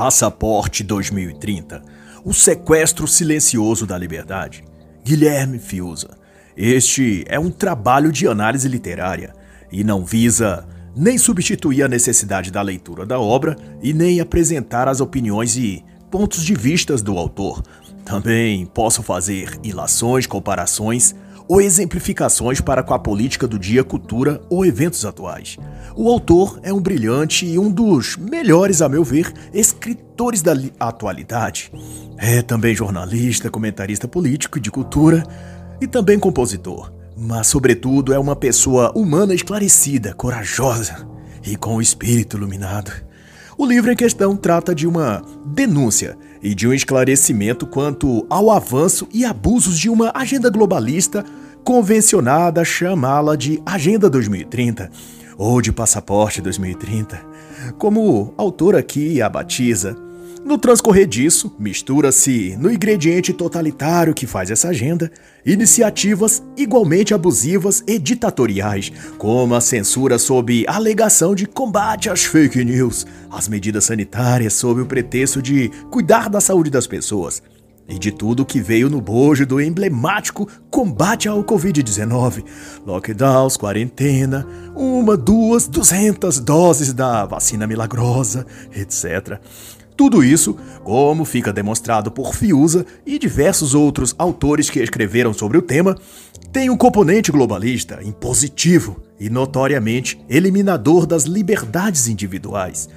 Passaporte 2030 O sequestro silencioso da liberdade. Guilherme Fiuza. Este é um trabalho de análise literária e não visa nem substituir a necessidade da leitura da obra e nem apresentar as opiniões e pontos de vistas do autor. Também posso fazer ilações, comparações ou exemplificações para com a política do dia, cultura ou eventos atuais. O autor é um brilhante e um dos melhores, a meu ver, escritores da atualidade. É também jornalista, comentarista político e de cultura e também compositor. Mas, sobretudo, é uma pessoa humana esclarecida, corajosa e com o espírito iluminado. O livro em questão trata de uma denúncia e de um esclarecimento quanto ao avanço e abusos de uma agenda globalista convencionada chamá-la de Agenda 2030 ou de Passaporte 2030, como o autor aqui a batiza. No transcorrer disso, mistura-se no ingrediente totalitário que faz essa agenda iniciativas igualmente abusivas e ditatoriais, como a censura sob alegação de combate às fake news, as medidas sanitárias sob o pretexto de cuidar da saúde das pessoas, e de tudo que veio no bojo do emblemático combate ao Covid-19. Lockdowns, quarentena, uma, duas, duzentas doses da vacina milagrosa, etc. Tudo isso, como fica demonstrado por Fiuza e diversos outros autores que escreveram sobre o tema, tem um componente globalista, impositivo e notoriamente eliminador das liberdades individuais.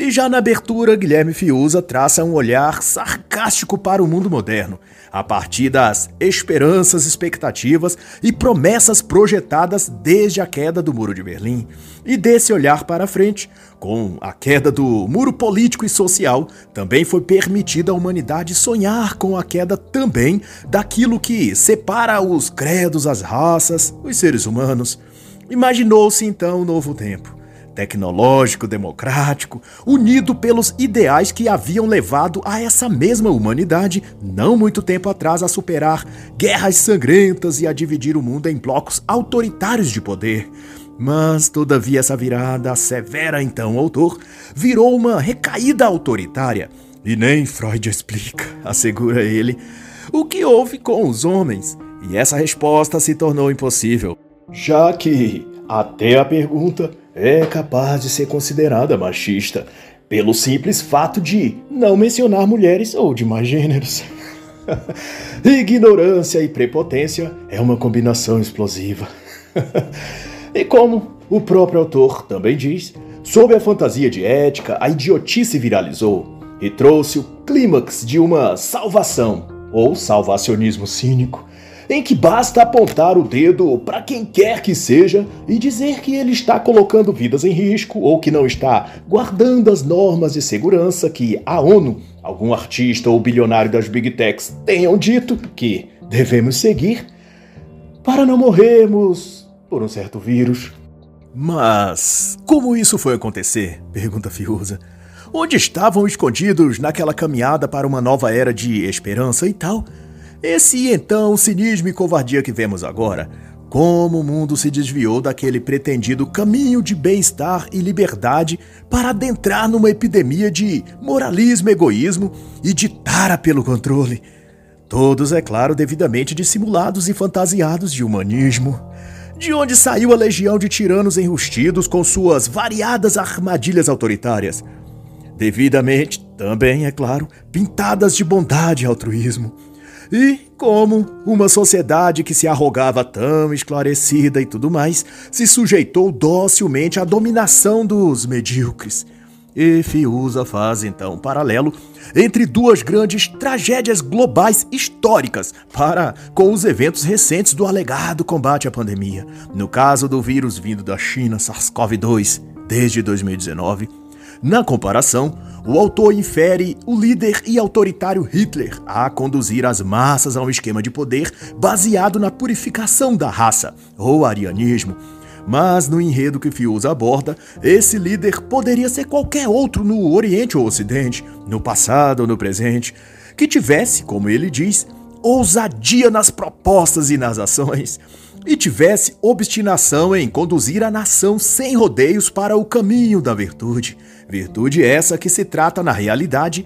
E já na abertura, Guilherme Fiuza traça um olhar sarcástico para o mundo moderno, a partir das esperanças, expectativas e promessas projetadas desde a queda do Muro de Berlim. E desse olhar para frente, com a queda do muro político e social, também foi permitida à humanidade sonhar com a queda também daquilo que separa os credos, as raças, os seres humanos. Imaginou-se então um novo tempo tecnológico, democrático, unido pelos ideais que haviam levado a essa mesma humanidade, não muito tempo atrás, a superar guerras sangrentas e a dividir o mundo em blocos autoritários de poder. Mas, todavia, essa virada severa, então, autor, virou uma recaída autoritária. E nem Freud explica, assegura ele, o que houve com os homens. E essa resposta se tornou impossível, já que até a pergunta é capaz de ser considerada machista pelo simples fato de não mencionar mulheres ou demais gêneros. Ignorância e prepotência é uma combinação explosiva. e como o próprio autor também diz, sob a fantasia de ética, a idiotice viralizou e trouxe o clímax de uma salvação, ou salvacionismo cínico, em que basta apontar o dedo para quem quer que seja e dizer que ele está colocando vidas em risco ou que não está guardando as normas de segurança que a ONU, algum artista ou bilionário das Big Techs tenham dito que devemos seguir para não morrermos por um certo vírus. Mas como isso foi acontecer? pergunta Fiuza. Onde estavam escondidos naquela caminhada para uma nova era de esperança e tal? Esse então cinismo e covardia que vemos agora, como o mundo se desviou daquele pretendido caminho de bem-estar e liberdade para adentrar numa epidemia de moralismo, egoísmo e de tara pelo controle. Todos, é claro, devidamente dissimulados e fantasiados de humanismo. De onde saiu a legião de tiranos enrustidos com suas variadas armadilhas autoritárias? Devidamente, também, é claro, pintadas de bondade e altruísmo. E como uma sociedade que se arrogava tão esclarecida e tudo mais, se sujeitou docilmente à dominação dos medíocres. E Fiuza faz então um paralelo entre duas grandes tragédias globais históricas para com os eventos recentes do alegado combate à pandemia. No caso do vírus vindo da China, SARS-CoV-2, desde 2019, na comparação, o autor infere o líder e autoritário Hitler a conduzir as massas a um esquema de poder baseado na purificação da raça, ou arianismo. Mas no enredo que Fiuza aborda, esse líder poderia ser qualquer outro no Oriente ou Ocidente, no passado ou no presente, que tivesse, como ele diz, ousadia nas propostas e nas ações. e tivesse obstinação em conduzir a nação sem rodeios para o caminho da virtude. Virtude essa que se trata, na realidade,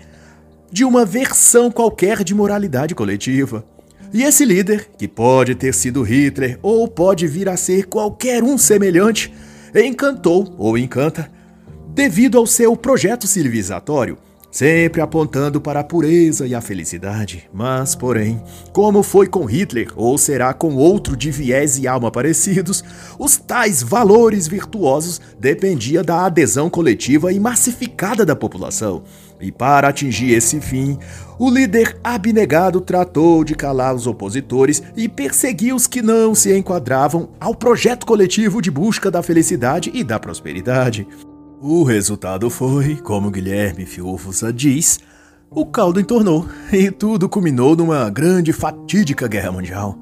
de uma versão qualquer de moralidade coletiva. E esse líder, que pode ter sido Hitler ou pode vir a ser qualquer um semelhante, encantou ou encanta devido ao seu projeto civilizatório sempre apontando para a pureza e a felicidade. Mas, porém, como foi com Hitler, ou será com outro de viés e alma parecidos, os tais valores virtuosos dependia da adesão coletiva e massificada da população. E para atingir esse fim, o líder abnegado tratou de calar os opositores e perseguir os que não se enquadravam ao projeto coletivo de busca da felicidade e da prosperidade. O resultado foi, como Guilherme Fiufusa diz, o caldo entornou e tudo culminou numa grande fatídica guerra mundial.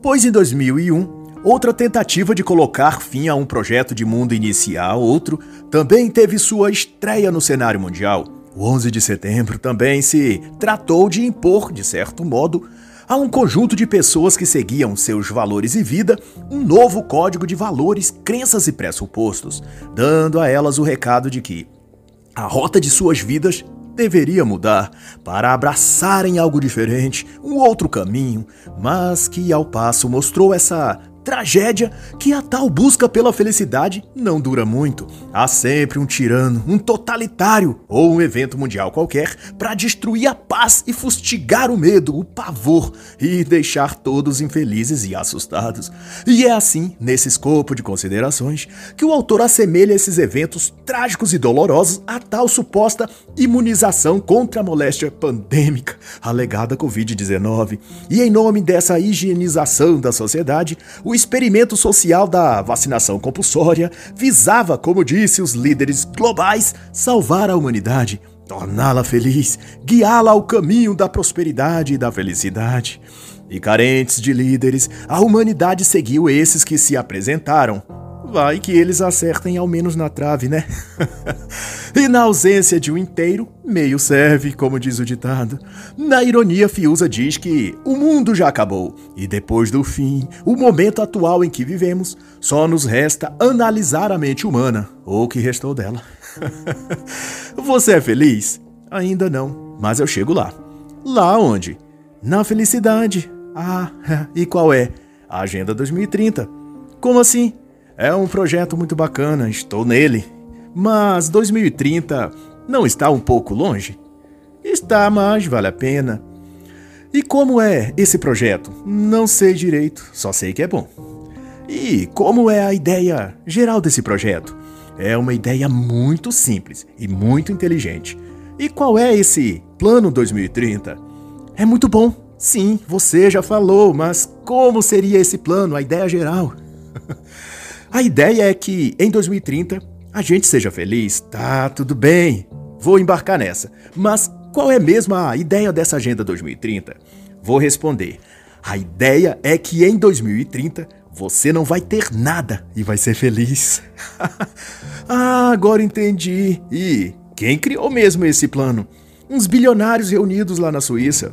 Pois em 2001, outra tentativa de colocar fim a um projeto de mundo inicial, outro, também teve sua estreia no cenário mundial. O 11 de setembro também se tratou de impor, de certo modo, a um conjunto de pessoas que seguiam seus valores e vida um novo código de valores, crenças e pressupostos, dando a elas o recado de que a rota de suas vidas deveria mudar para abraçarem algo diferente, um outro caminho, mas que ao passo mostrou essa Tragédia que a tal busca pela felicidade não dura muito. Há sempre um tirano, um totalitário ou um evento mundial qualquer para destruir a paz e fustigar o medo, o pavor e deixar todos infelizes e assustados. E é assim, nesse escopo de considerações, que o autor assemelha esses eventos trágicos e dolorosos a tal suposta imunização contra a moléstia pandêmica alegada Covid-19. E em nome dessa higienização da sociedade, o o experimento social da vacinação compulsória visava, como disse os líderes globais, salvar a humanidade, torná-la feliz, guiá-la ao caminho da prosperidade e da felicidade. E carentes de líderes, a humanidade seguiu esses que se apresentaram Vai que eles acertem ao menos na trave, né? e na ausência de um inteiro, meio serve, como diz o ditado. Na ironia, Fiuza diz que o mundo já acabou e depois do fim, o momento atual em que vivemos, só nos resta analisar a mente humana, ou o que restou dela. Você é feliz? Ainda não, mas eu chego lá. Lá onde? Na felicidade. Ah, e qual é? A Agenda 2030. Como assim? É um projeto muito bacana, estou nele. Mas 2030 não está um pouco longe? Está, mas vale a pena. E como é esse projeto? Não sei direito, só sei que é bom. E como é a ideia geral desse projeto? É uma ideia muito simples e muito inteligente. E qual é esse Plano 2030? É muito bom. Sim, você já falou, mas como seria esse plano, a ideia geral? A ideia é que em 2030 a gente seja feliz, tá tudo bem, vou embarcar nessa. Mas qual é mesmo a ideia dessa Agenda 2030? Vou responder. A ideia é que em 2030 você não vai ter nada e vai ser feliz. ah, agora entendi. E quem criou mesmo esse plano? Uns bilionários reunidos lá na Suíça.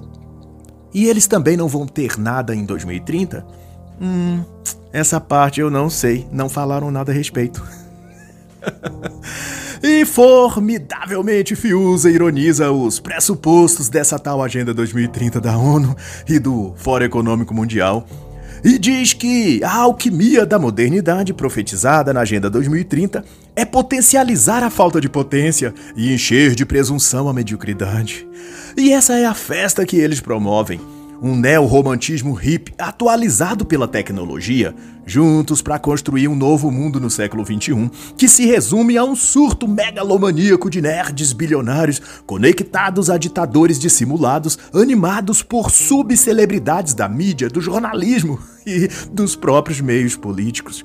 E eles também não vão ter nada em 2030? Hum, essa parte eu não sei, não falaram nada a respeito. e formidavelmente Fiuza ironiza os pressupostos dessa tal Agenda 2030 da ONU e do Fórum Econômico Mundial e diz que a alquimia da modernidade profetizada na Agenda 2030 é potencializar a falta de potência e encher de presunção a mediocridade. E essa é a festa que eles promovem um neo-romantismo hip atualizado pela tecnologia, juntos para construir um novo mundo no século XXI, que se resume a um surto megalomaníaco de nerds bilionários conectados a ditadores dissimulados, animados por subcelebridades da mídia, do jornalismo e dos próprios meios políticos.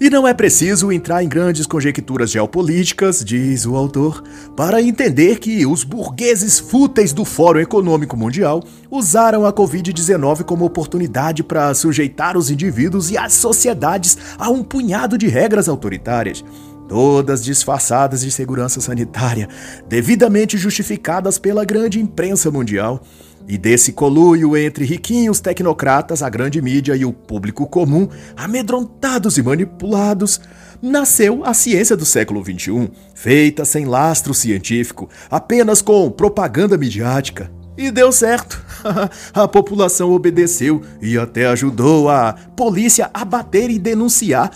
E não é preciso entrar em grandes conjecturas geopolíticas, diz o autor, para entender que os burgueses fúteis do Fórum Econômico Mundial usaram a Covid-19 como oportunidade para sujeitar os indivíduos e as sociedades a um punhado de regras autoritárias, todas disfarçadas de segurança sanitária, devidamente justificadas pela grande imprensa mundial E desse coluio entre riquinhos tecnocratas, a grande mídia e o público comum, amedrontados e manipulados, nasceu a ciência do século XXI, feita sem lastro científico, apenas com propaganda midiática. E deu certo. a população obedeceu e até ajudou a polícia a bater e denunciar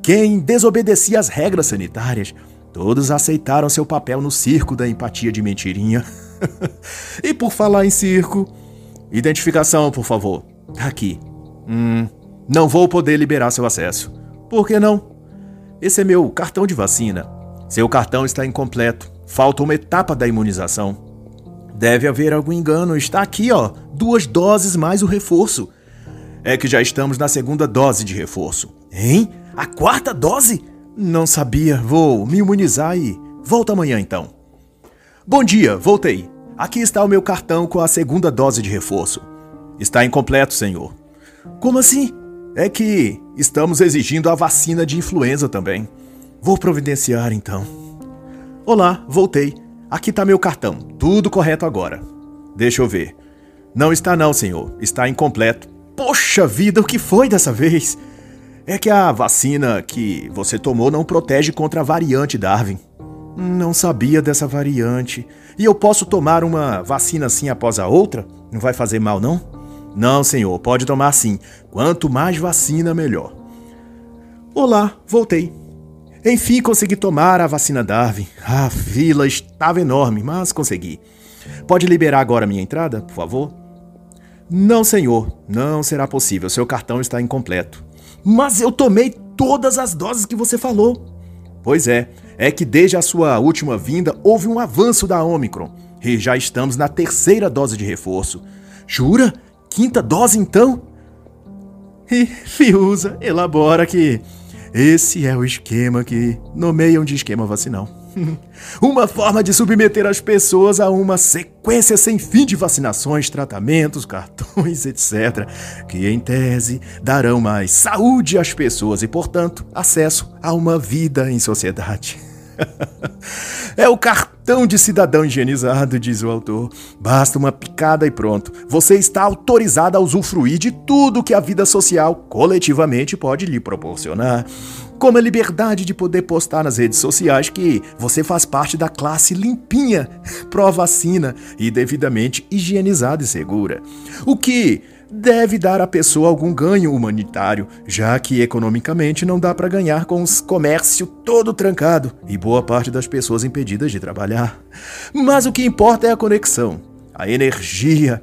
quem desobedecia as regras sanitárias. Todos aceitaram seu papel no circo da empatia de mentirinha. e por falar em circo, identificação, por favor. Aqui. Hum, não vou poder liberar seu acesso. Por que não? Esse é meu cartão de vacina. Seu cartão está incompleto. Falta uma etapa da imunização. Deve haver algum engano. Está aqui, ó. Duas doses mais o reforço. É que já estamos na segunda dose de reforço. Hein? A quarta dose? Não sabia, vou me imunizar e volto amanhã então. Bom dia, voltei. Aqui está o meu cartão com a segunda dose de reforço. Está incompleto, senhor. Como assim? É que estamos exigindo a vacina de influenza também. Vou providenciar então. Olá, voltei. Aqui está meu cartão. Tudo correto agora. Deixa eu ver. Não está não, senhor. Está incompleto. Poxa vida, o que foi dessa vez? é que a vacina que você tomou não protege contra a variante Darwin. Não sabia dessa variante. E eu posso tomar uma vacina assim após a outra? Não vai fazer mal, não? Não, senhor, pode tomar sim. Quanto mais vacina, melhor. Olá, voltei. Enfim, consegui tomar a vacina Darwin. A fila estava enorme, mas consegui. Pode liberar agora minha entrada, por favor? Não, senhor, não será possível. Seu cartão está incompleto. Mas eu tomei todas as doses que você falou. Pois é, é que desde a sua última vinda houve um avanço da Omicron e já estamos na terceira dose de reforço. Jura? Quinta dose então? E Fiusa elabora que esse é o esquema que nomeiam de esquema vacinal. uma forma de submeter as pessoas a uma sequência sem fim de vacinações, tratamentos, cartões, etc., que em tese darão mais saúde às pessoas e, portanto, acesso a uma vida em sociedade. é o cartão de cidadão higienizado, diz o autor. Basta uma picada e pronto. Você está autorizado a usufruir de tudo que a vida social coletivamente pode lhe proporcionar. Como a liberdade de poder postar nas redes sociais que você faz parte da classe limpinha, pró-vacina e devidamente higienizada e segura. O que deve dar à pessoa algum ganho humanitário, já que economicamente não dá para ganhar com o comércio todo trancado e boa parte das pessoas impedidas de trabalhar. Mas o que importa é a conexão, a energia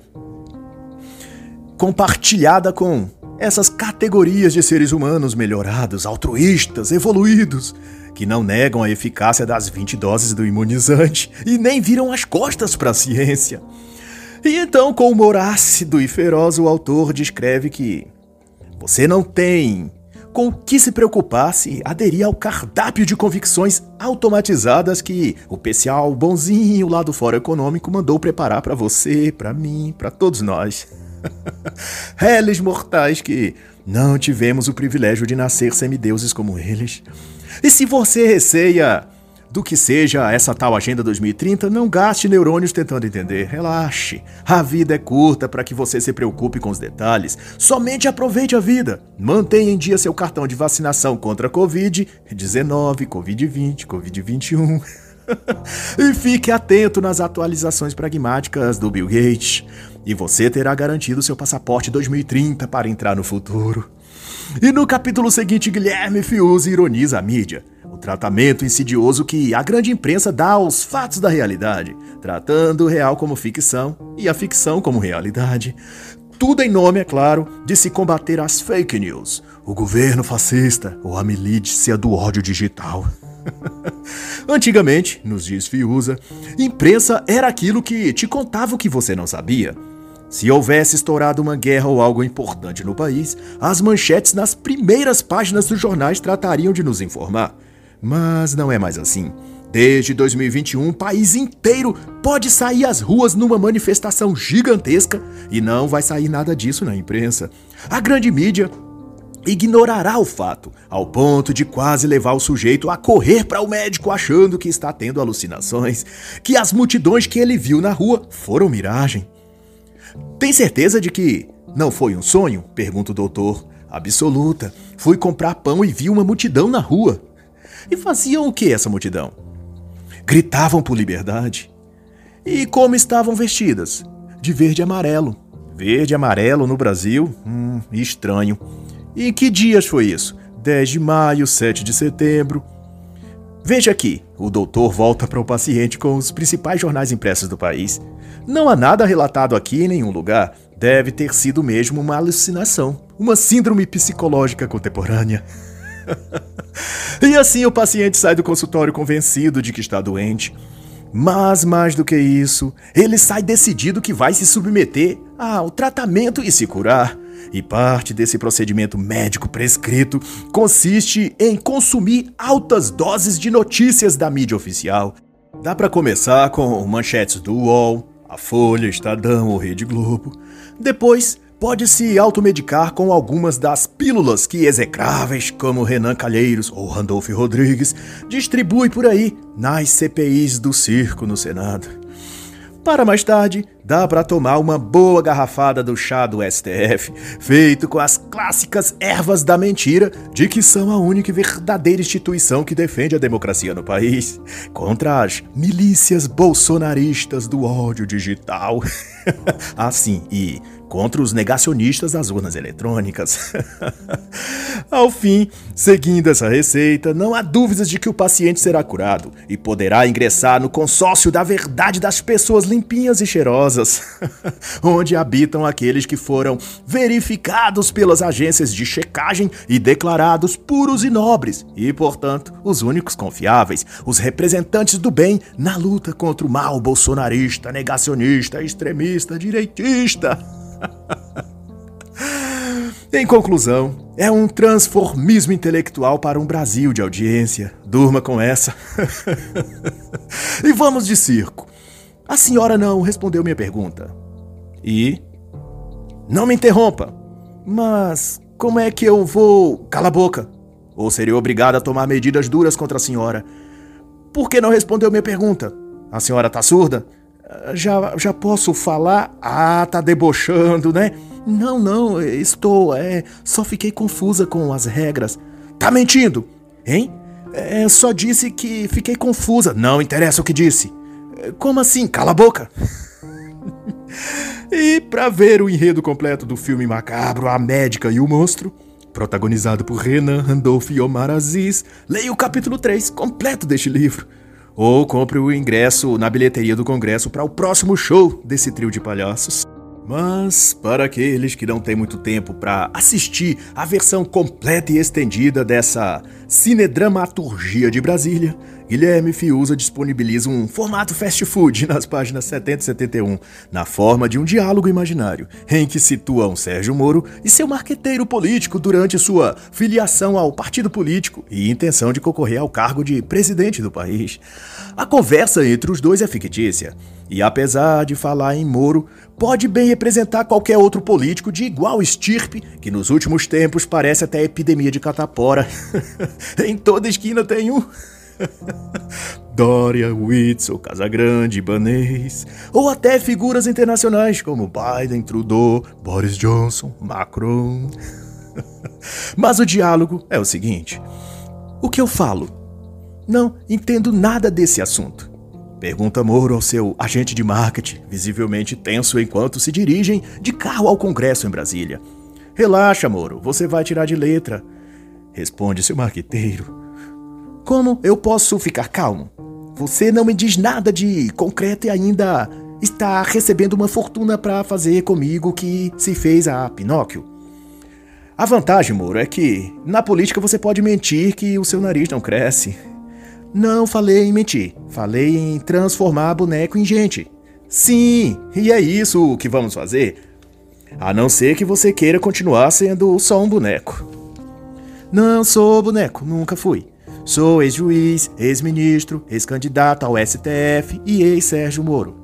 compartilhada com essas categorias de seres humanos melhorados, altruístas, evoluídos, que não negam a eficácia das 20 doses do imunizante e nem viram as costas para a ciência. E então, com humor ácido e feroz, o autor descreve que você não tem com o que se preocupar se aderir ao cardápio de convicções automatizadas que o pessoal bonzinho lá do Fórum Econômico mandou preparar para você, para mim, para todos nós. Réis mortais que não tivemos o privilégio de nascer semideuses como eles. E se você receia do que seja essa tal Agenda 2030, não gaste neurônios tentando entender. Relaxe. A vida é curta para que você se preocupe com os detalhes. Somente aproveite a vida. Mantenha em dia seu cartão de vacinação contra a Covid-19, Covid-20, Covid-21. e fique atento nas atualizações pragmáticas do Bill Gates. E você terá garantido seu passaporte 2030 para entrar no futuro. E no capítulo seguinte, Guilherme Fiuza ironiza a mídia tratamento insidioso que a grande imprensa dá aos fatos da realidade, tratando o real como ficção e a ficção como realidade. Tudo em nome, é claro, de se combater as fake news, o governo fascista ou a milícia do ódio digital. Antigamente, nos diz Fiuza, imprensa era aquilo que te contava o que você não sabia. Se houvesse estourado uma guerra ou algo importante no país, as manchetes nas primeiras páginas dos jornais tratariam de nos informar. Mas não é mais assim. Desde 2021, o país inteiro pode sair às ruas numa manifestação gigantesca e não vai sair nada disso na imprensa. A grande mídia ignorará o fato, ao ponto de quase levar o sujeito a correr para o médico achando que está tendo alucinações, que as multidões que ele viu na rua foram miragem. Tem certeza de que não foi um sonho? pergunta o doutor. Absoluta. Fui comprar pão e vi uma multidão na rua. E faziam o que essa multidão? Gritavam por liberdade. E como estavam vestidas? De verde e amarelo. Verde e amarelo no Brasil? Hum, estranho. E que dias foi isso? 10 de maio, 7 de setembro. Veja aqui, o doutor volta para o paciente com os principais jornais impressos do país. Não há nada relatado aqui em nenhum lugar. Deve ter sido mesmo uma alucinação, uma síndrome psicológica contemporânea. e assim o paciente sai do consultório convencido de que está doente. Mas mais do que isso, ele sai decidido que vai se submeter ao tratamento e se curar. E parte desse procedimento médico prescrito consiste em consumir altas doses de notícias da mídia oficial. Dá para começar com manchetes do UOL, a Folha, Estadão ou Rede Globo. Depois, pode se automedicar com algumas das pílulas que execráveis como Renan Calheiros ou Randolph Rodrigues distribui por aí nas CPIs do circo no Senado. Para mais tarde, dá para tomar uma boa garrafada do chá do STF, feito com as clássicas ervas da mentira, de que são a única e verdadeira instituição que defende a democracia no país, contra as milícias bolsonaristas do ódio digital. assim, e contra os negacionistas das urnas eletrônicas. Ao fim, seguindo essa receita, não há dúvidas de que o paciente será curado e poderá ingressar no consórcio da verdade das pessoas limpinhas e cheirosas, onde habitam aqueles que foram verificados pelas agências de checagem e declarados puros e nobres, e, portanto, os únicos confiáveis, os representantes do bem na luta contra o mal bolsonarista, negacionista, extremista, direitista. em conclusão, é um transformismo intelectual para um Brasil de audiência. Durma com essa. e vamos de circo. A senhora não respondeu minha pergunta. E? Não me interrompa. Mas como é que eu vou. Cala a boca. Ou seria obrigado a tomar medidas duras contra a senhora. Por que não respondeu minha pergunta? A senhora tá surda? Já, já posso falar? Ah, tá debochando, né? Não, não, estou. É, só fiquei confusa com as regras. Tá mentindo? Hein? É, só disse que fiquei confusa. Não interessa o que disse. Como assim? Cala a boca! e para ver o enredo completo do filme macabro A Médica e o Monstro, protagonizado por Renan Randolph e Omar Aziz, leia o capítulo 3 completo deste livro. Ou compre o ingresso na bilheteria do Congresso para o próximo show desse trio de palhaços. Mas, para aqueles que não têm muito tempo para assistir a versão completa e estendida dessa cinedramaturgia de Brasília, Guilherme Fiuza disponibiliza um formato fast food nas páginas 70 e 71, na forma de um diálogo imaginário, em que situam Sérgio Moro e seu marqueteiro político durante sua filiação ao partido político e intenção de concorrer ao cargo de presidente do país. A conversa entre os dois é fictícia, e apesar de falar em Moro, pode bem representar qualquer outro político de igual estirpe, que nos últimos tempos parece até epidemia de catapora. em toda esquina tem um. Dória, Witzel, Casagrande, Ibanez, ou até figuras internacionais como Biden, Trudeau, Boris Johnson, Macron. Mas o diálogo é o seguinte: o que eu falo? Não entendo nada desse assunto. Pergunta Moro ao seu agente de marketing, visivelmente tenso enquanto se dirigem de carro ao Congresso em Brasília. Relaxa, Moro, você vai tirar de letra. Responde seu marqueteiro. Como eu posso ficar calmo? Você não me diz nada de concreto e ainda está recebendo uma fortuna para fazer comigo que se fez a Pinóquio. A vantagem, Moro, é que na política você pode mentir que o seu nariz não cresce. Não falei em mentir, falei em transformar boneco em gente. Sim, e é isso que vamos fazer. A não ser que você queira continuar sendo só um boneco. Não sou boneco, nunca fui. Sou ex-juiz, ex-ministro, ex-candidato ao STF e ex-Sérgio Moro.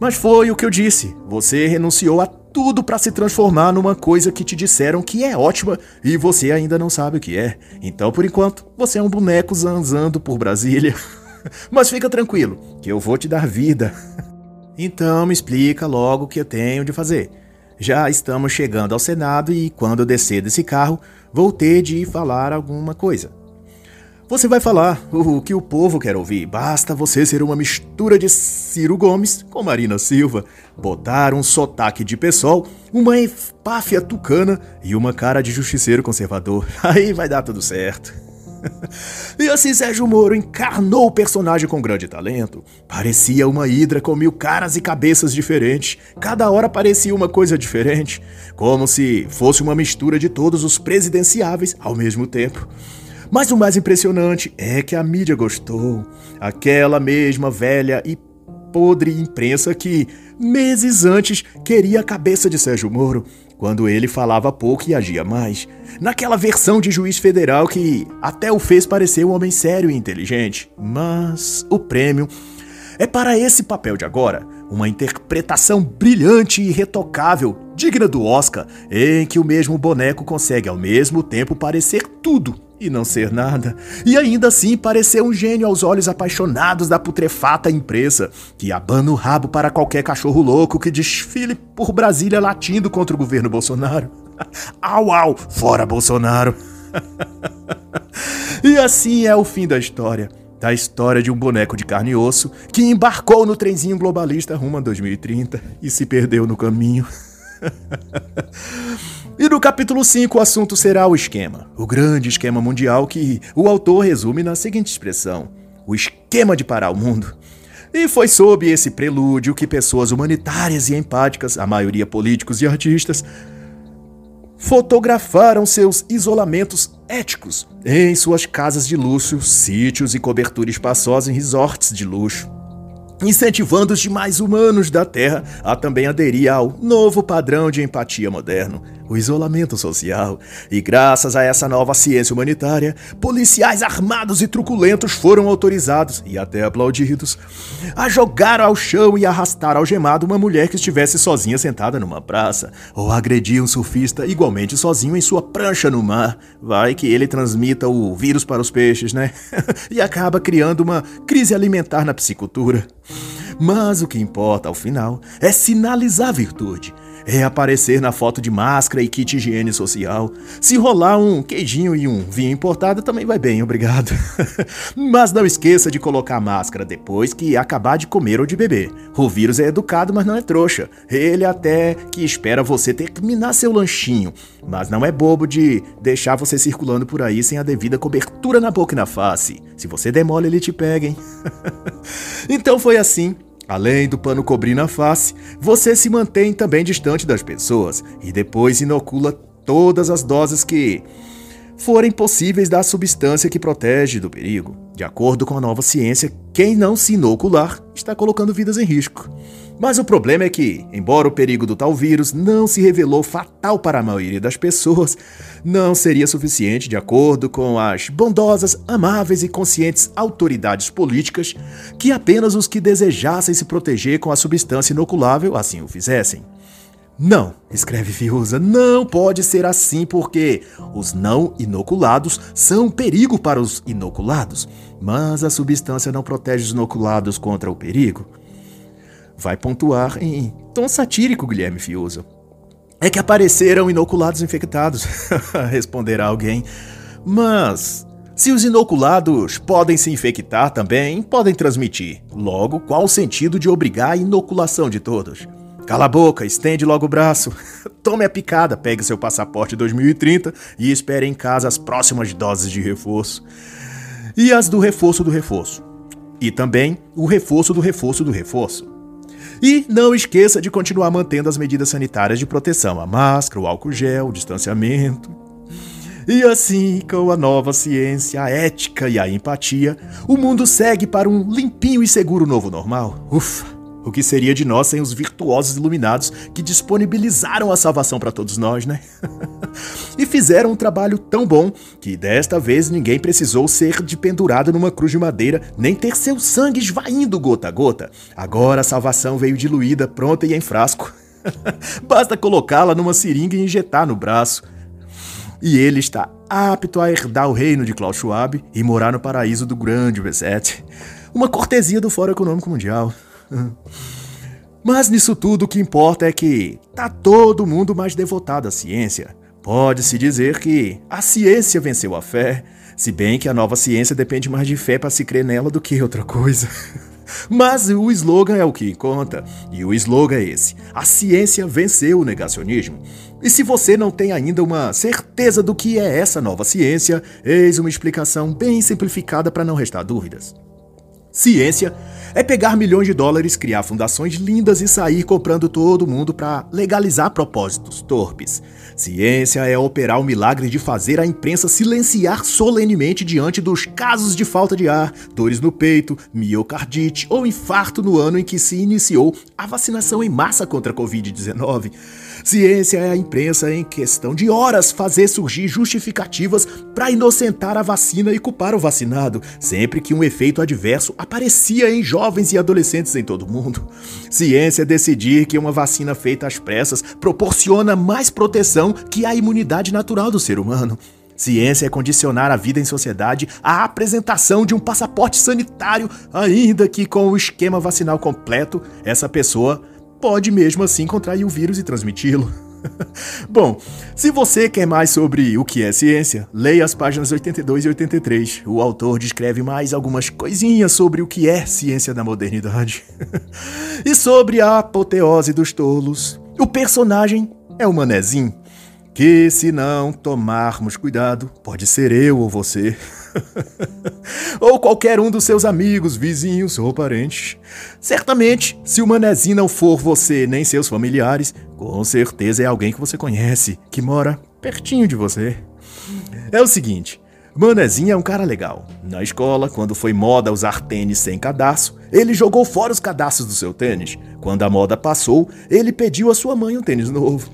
Mas foi o que eu disse: você renunciou a tudo para se transformar numa coisa que te disseram que é ótima e você ainda não sabe o que é. Então, por enquanto, você é um boneco zanzando por Brasília. Mas fica tranquilo, que eu vou te dar vida. Então me explica logo o que eu tenho de fazer. Já estamos chegando ao Senado e quando eu descer desse carro, vou ter de falar alguma coisa. Você vai falar o que o povo quer ouvir. Basta você ser uma mistura de Ciro Gomes com Marina Silva, botar um sotaque de pessoal, uma empáfia tucana e uma cara de justiceiro conservador. Aí vai dar tudo certo. e assim Sérgio Moro encarnou o personagem com grande talento. Parecia uma hidra com mil caras e cabeças diferentes. Cada hora parecia uma coisa diferente. Como se fosse uma mistura de todos os presidenciáveis ao mesmo tempo. Mas o mais impressionante é que a mídia gostou. Aquela mesma velha e podre imprensa que, meses antes, queria a cabeça de Sérgio Moro, quando ele falava pouco e agia mais. Naquela versão de juiz federal que até o fez parecer um homem sério e inteligente. Mas o prêmio é para esse papel de agora, uma interpretação brilhante e retocável, digna do Oscar, em que o mesmo boneco consegue ao mesmo tempo parecer tudo e não ser nada, e ainda assim parecer um gênio aos olhos apaixonados da putrefata imprensa, que abana o rabo para qualquer cachorro louco que desfile por Brasília latindo contra o governo Bolsonaro. au au, fora Bolsonaro! e assim é o fim da história. Da história de um boneco de carne e osso que embarcou no trenzinho globalista rumo a 2030 e se perdeu no caminho. E no capítulo 5 o assunto será o esquema, o grande esquema mundial que o autor resume na seguinte expressão: o esquema de parar o mundo. E foi sob esse prelúdio que pessoas humanitárias e empáticas, a maioria políticos e artistas, fotografaram seus isolamentos éticos. Em suas casas de luxo, sítios e cobertura espaçosa em resorts de luxo incentivando os demais humanos da Terra a também aderir ao novo padrão de empatia moderno, o isolamento social. E graças a essa nova ciência humanitária, policiais armados e truculentos foram autorizados, e até aplaudidos, a jogar ao chão e arrastar algemado uma mulher que estivesse sozinha sentada numa praça, ou agredir um surfista igualmente sozinho em sua prancha no mar. Vai que ele transmita o vírus para os peixes, né? e acaba criando uma crise alimentar na psicultura. Mas o que importa, ao final, é sinalizar a virtude. É aparecer na foto de máscara e kit higiene social. Se rolar um queijinho e um vinho importado, também vai bem, obrigado. mas não esqueça de colocar a máscara depois que acabar de comer ou de beber. O vírus é educado, mas não é trouxa. Ele até que espera você terminar seu lanchinho, mas não é bobo de deixar você circulando por aí sem a devida cobertura na boca e na face. Se você demole, ele te pega, hein? então foi assim Além do pano cobrir na face, você se mantém também distante das pessoas e depois inocula todas as doses que forem possíveis da substância que protege do perigo. De acordo com a nova ciência, quem não se inocular está colocando vidas em risco. Mas o problema é que, embora o perigo do tal vírus não se revelou fatal para a maioria das pessoas, não seria suficiente, de acordo com as bondosas, amáveis e conscientes autoridades políticas, que apenas os que desejassem se proteger com a substância inoculável assim o fizessem. Não, escreve Fiuza, não pode ser assim porque os não inoculados são perigo para os inoculados, mas a substância não protege os inoculados contra o perigo. Vai pontuar em tom satírico, Guilherme Fiuza. É que apareceram inoculados infectados, responderá alguém. Mas se os inoculados podem se infectar também, podem transmitir. Logo, qual o sentido de obrigar a inoculação de todos? Cala a boca, estende logo o braço. Tome a picada, pegue seu passaporte 2030 e espere em casa as próximas doses de reforço. E as do reforço do reforço. E também o reforço do reforço do reforço. E não esqueça de continuar mantendo as medidas sanitárias de proteção, a máscara, o álcool gel, o distanciamento. E assim, com a nova ciência, a ética e a empatia, o mundo segue para um limpinho e seguro novo normal. Ufa! O que seria de nós sem os virtuosos iluminados que disponibilizaram a salvação para todos nós, né? e fizeram um trabalho tão bom que desta vez ninguém precisou ser de pendurado numa cruz de madeira, nem ter seu sangue esvaindo gota a gota. Agora a salvação veio diluída, pronta e em frasco. Basta colocá-la numa seringa e injetar no braço. E ele está apto a herdar o reino de Klaus Schwab e morar no paraíso do grande Reset. Uma cortesia do Fórum Econômico Mundial. Mas nisso tudo o que importa é que tá todo mundo mais devotado à ciência. Pode-se dizer que a ciência venceu a fé, se bem que a nova ciência depende mais de fé para se crer nela do que outra coisa. Mas o slogan é o que conta, e o slogan é esse: a ciência venceu o negacionismo. E se você não tem ainda uma certeza do que é essa nova ciência, eis uma explicação bem simplificada para não restar dúvidas. Ciência é pegar milhões de dólares, criar fundações lindas e sair comprando todo mundo para legalizar propósitos torpes. Ciência é operar o milagre de fazer a imprensa silenciar solenemente diante dos casos de falta de ar, dores no peito, miocardite ou infarto no ano em que se iniciou a vacinação em massa contra a Covid-19. Ciência é a imprensa em questão de horas fazer surgir justificativas para inocentar a vacina e culpar o vacinado, sempre que um efeito adverso aparecia em jovens e adolescentes em todo o mundo. Ciência é decidir que uma vacina feita às pressas proporciona mais proteção que a imunidade natural do ser humano. Ciência é condicionar a vida em sociedade à apresentação de um passaporte sanitário, ainda que com o esquema vacinal completo, essa pessoa pode mesmo assim contrair o vírus e transmiti-lo. Bom, se você quer mais sobre o que é ciência, leia as páginas 82 e 83. O autor descreve mais algumas coisinhas sobre o que é ciência da modernidade. e sobre a apoteose dos tolos. O personagem é o Manezinho, que se não tomarmos cuidado, pode ser eu ou você. ou qualquer um dos seus amigos, vizinhos ou parentes. Certamente, se o manezinho não for você nem seus familiares, com certeza é alguém que você conhece, que mora pertinho de você. É o seguinte, Manezinho é um cara legal. Na escola, quando foi moda usar tênis sem cadastro, ele jogou fora os cadastros do seu tênis. Quando a moda passou, ele pediu à sua mãe um tênis novo.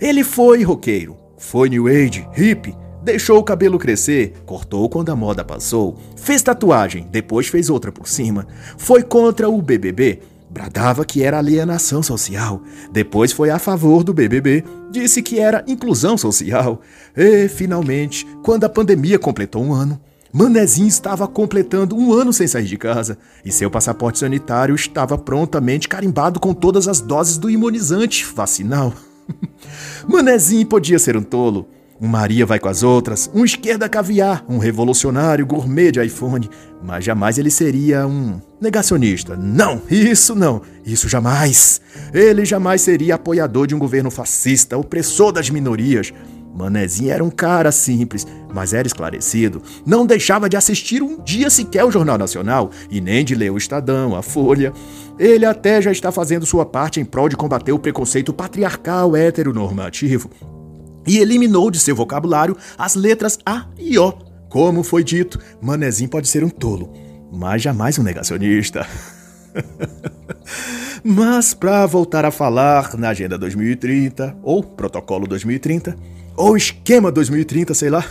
Ele foi roqueiro, foi new age, hippie, Deixou o cabelo crescer, cortou quando a moda passou, fez tatuagem, depois fez outra por cima. Foi contra o BBB, bradava que era alienação social, depois foi a favor do BBB, disse que era inclusão social. E, finalmente, quando a pandemia completou um ano, Manezinho estava completando um ano sem sair de casa e seu passaporte sanitário estava prontamente carimbado com todas as doses do imunizante vacinal. Manezinho podia ser um tolo, um Maria vai com as outras, um esquerda caviar, um revolucionário gourmet de iPhone, mas jamais ele seria um negacionista. Não, isso não, isso jamais. Ele jamais seria apoiador de um governo fascista, opressor das minorias. Manezinho era um cara simples, mas era esclarecido. Não deixava de assistir um dia sequer o Jornal Nacional e nem de ler o Estadão, a Folha. Ele até já está fazendo sua parte em prol de combater o preconceito patriarcal heteronormativo e eliminou de seu vocabulário as letras A e O. Como foi dito, Manezinho pode ser um tolo, mas jamais um negacionista. mas para voltar a falar na Agenda 2030, ou Protocolo 2030, ou Esquema 2030, sei lá,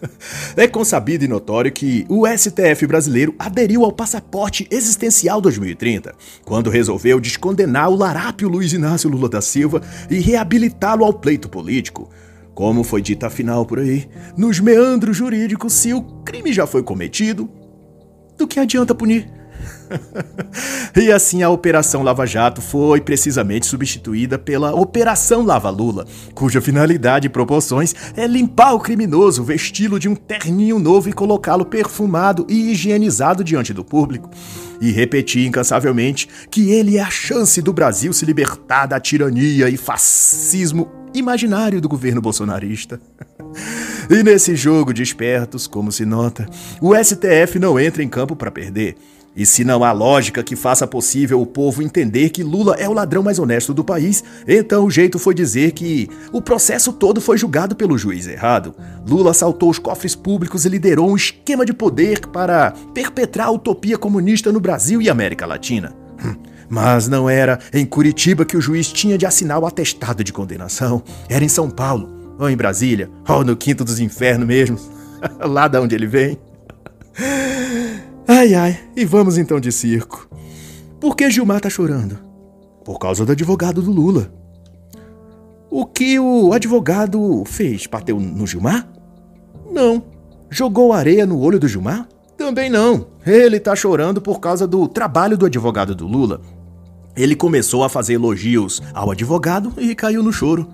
é consabido e notório que o STF brasileiro aderiu ao Passaporte Existencial 2030, quando resolveu descondenar o larápio Luiz Inácio Lula da Silva e reabilitá-lo ao pleito político. Como foi dito afinal por aí, nos meandros jurídicos, se o crime já foi cometido, do que adianta punir? e assim a Operação Lava Jato foi precisamente substituída pela Operação Lava Lula, cuja finalidade e proporções é limpar o criminoso, vesti-lo de um terninho novo e colocá-lo perfumado e higienizado diante do público. E repetir incansavelmente que ele é a chance do Brasil se libertar da tirania e fascismo imaginário do governo bolsonarista. e nesse jogo de espertos, como se nota, o STF não entra em campo para perder. E se não há lógica que faça possível o povo entender que Lula é o ladrão mais honesto do país, então o jeito foi dizer que o processo todo foi julgado pelo juiz errado. Lula assaltou os cofres públicos e liderou um esquema de poder para perpetrar a utopia comunista no Brasil e América Latina. Hum, mas não era em Curitiba que o juiz tinha de assinar o atestado de condenação. Era em São Paulo, ou em Brasília, ou no Quinto dos Infernos mesmo. Lá da onde ele vem. Ai, ai, e vamos então de circo. Por que Gilmar tá chorando? Por causa do advogado do Lula. O que o advogado fez? Bateu no Gilmar? Não. Jogou areia no olho do Gilmar? Também não. Ele tá chorando por causa do trabalho do advogado do Lula. Ele começou a fazer elogios ao advogado e caiu no choro.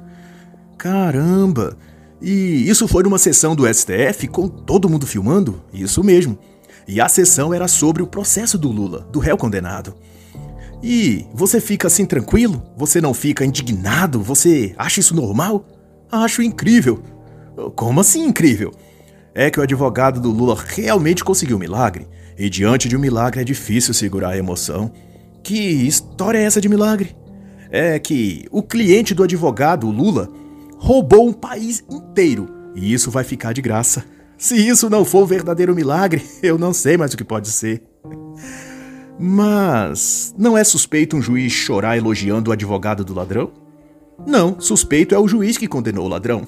Caramba! E isso foi numa sessão do STF com todo mundo filmando? Isso mesmo. E a sessão era sobre o processo do Lula, do réu condenado. E você fica assim tranquilo? Você não fica indignado? Você acha isso normal? Acho incrível. Como assim incrível? É que o advogado do Lula realmente conseguiu um milagre. E diante de um milagre é difícil segurar a emoção. Que história é essa de milagre? É que o cliente do advogado, o Lula, roubou um país inteiro. E isso vai ficar de graça. Se isso não for um verdadeiro milagre, eu não sei mais o que pode ser. Mas não é suspeito um juiz chorar elogiando o advogado do ladrão? Não, suspeito é o juiz que condenou o ladrão.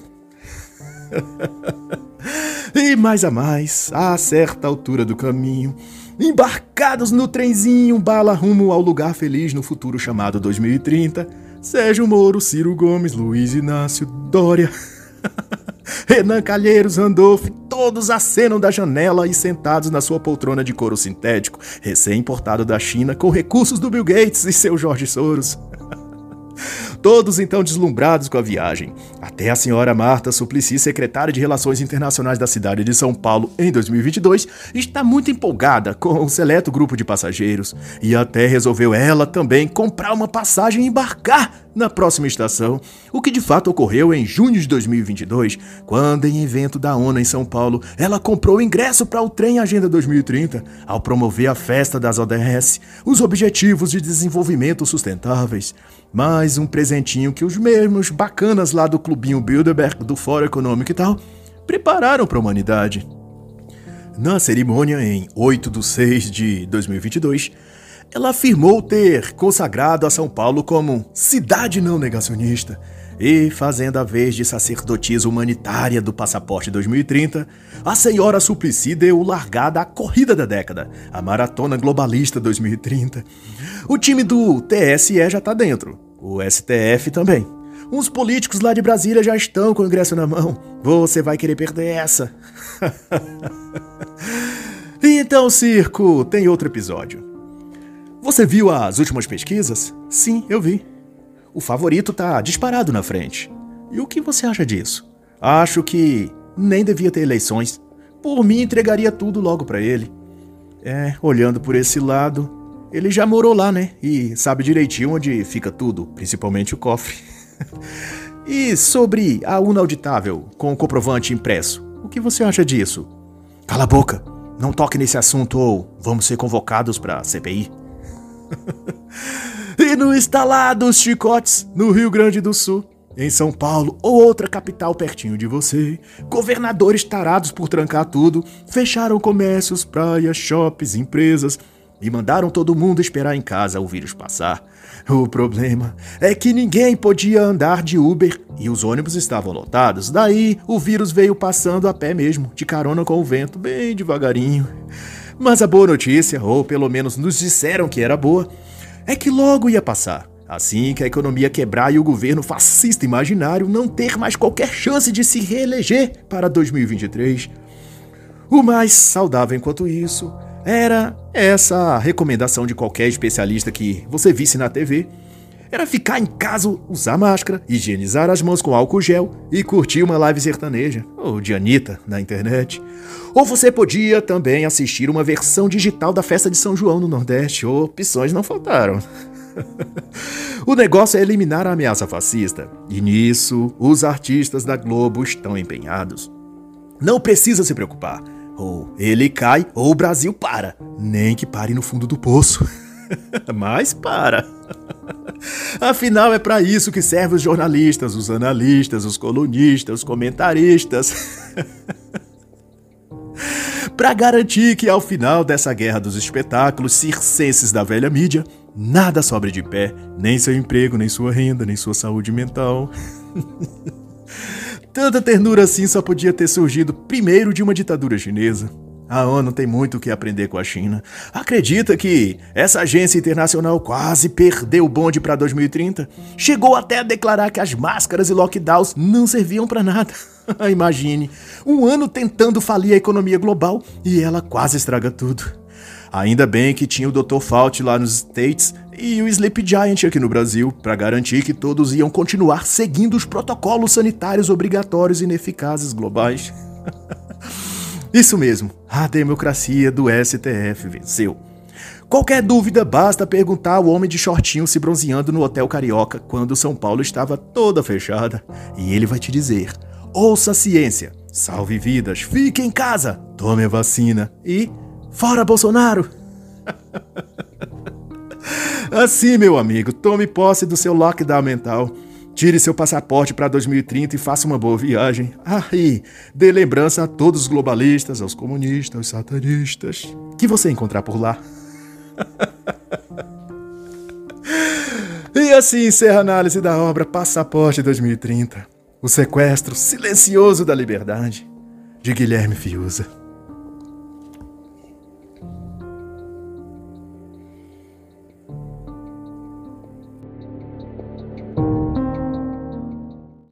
e mais a mais, a certa altura do caminho, embarcados no trenzinho bala rumo ao lugar feliz no futuro chamado 2030, Sérgio Moro, Ciro Gomes, Luiz Inácio, Dória, Renan Calheiros, Randolph, todos acenam da janela e sentados na sua poltrona de couro sintético, recém-importado da China com recursos do Bill Gates e seu Jorge Soros. Todos então deslumbrados com a viagem. Até a senhora Marta Suplicy, secretária de Relações Internacionais da cidade de São Paulo em 2022, está muito empolgada com o seleto grupo de passageiros e até resolveu ela também comprar uma passagem e embarcar na próxima estação, o que de fato ocorreu em junho de 2022, quando, em evento da ONU em São Paulo, ela comprou o ingresso para o trem Agenda 2030, ao promover a festa das ODS, os Objetivos de Desenvolvimento Sustentáveis. Mais um presentinho que os mesmos bacanas lá do Clubinho Bilderberg, do Fórum Econômico e tal, prepararam para a humanidade. Na cerimônia, em 8 de 6 de 2022, ela afirmou ter consagrado a São Paulo como cidade não negacionista e, fazendo a vez de sacerdotisa humanitária do Passaporte 2030, a senhora Suplicy deu largada à corrida da década, a Maratona Globalista 2030. O time do TSE já tá dentro, o STF também. Uns políticos lá de Brasília já estão com o ingresso na mão. Você vai querer perder essa. então, circo, tem outro episódio. Você viu as últimas pesquisas? Sim, eu vi. O favorito tá disparado na frente. E o que você acha disso? Acho que nem devia ter eleições. Por mim, entregaria tudo logo para ele. É, olhando por esse lado, ele já morou lá, né? E sabe direitinho onde fica tudo, principalmente o cofre. e sobre a urna auditável com o comprovante impresso, o que você acha disso? Cala a boca! Não toque nesse assunto ou vamos ser convocados para CPI. e no instalar dos chicotes, no Rio Grande do Sul, em São Paulo ou outra capital pertinho de você, governadores tarados por trancar tudo, fecharam comércios, praias, shoppings, empresas e mandaram todo mundo esperar em casa o vírus passar. O problema é que ninguém podia andar de Uber e os ônibus estavam lotados. Daí o vírus veio passando a pé mesmo, de carona com o vento, bem devagarinho. Mas a boa notícia, ou pelo menos nos disseram que era boa, é que logo ia passar. Assim que a economia quebrar e o governo fascista imaginário não ter mais qualquer chance de se reeleger para 2023. O mais saudável enquanto isso era essa recomendação de qualquer especialista que você visse na TV era ficar em casa, usar máscara, higienizar as mãos com álcool gel e curtir uma live sertaneja, ou de Anitta, na internet. Ou você podia também assistir uma versão digital da festa de São João no Nordeste, opções não faltaram. o negócio é eliminar a ameaça fascista, e nisso os artistas da Globo estão empenhados. Não precisa se preocupar. Ou ele cai ou o Brasil para. Nem que pare no fundo do poço. Mas para. Afinal, é para isso que servem os jornalistas, os analistas, os colunistas, os comentaristas. para garantir que ao final dessa guerra dos espetáculos circenses da velha mídia, nada sobre de pé, nem seu emprego, nem sua renda, nem sua saúde mental. Tanta ternura assim só podia ter surgido primeiro de uma ditadura chinesa. A ONU tem muito o que aprender com a China. Acredita que essa agência internacional quase perdeu o bonde para 2030? Chegou até a declarar que as máscaras e lockdowns não serviam para nada. Imagine, um ano tentando falir a economia global e ela quase estraga tudo. Ainda bem que tinha o Dr. Fauci lá nos States e o Sleep Giant aqui no Brasil, para garantir que todos iam continuar seguindo os protocolos sanitários obrigatórios e ineficazes globais. Isso mesmo, a democracia do STF venceu. Qualquer dúvida, basta perguntar ao homem de shortinho se bronzeando no Hotel Carioca quando São Paulo estava toda fechada. E ele vai te dizer: ouça a ciência, salve vidas, fique em casa, tome a vacina e fora Bolsonaro! assim, meu amigo, tome posse do seu lockdown mental. Tire seu passaporte para 2030 e faça uma boa viagem. Ah, e dê lembrança a todos os globalistas, aos comunistas, aos satanistas, que você encontrar por lá. e assim encerra a análise da obra Passaporte 2030 O sequestro silencioso da liberdade, de Guilherme Fiuza.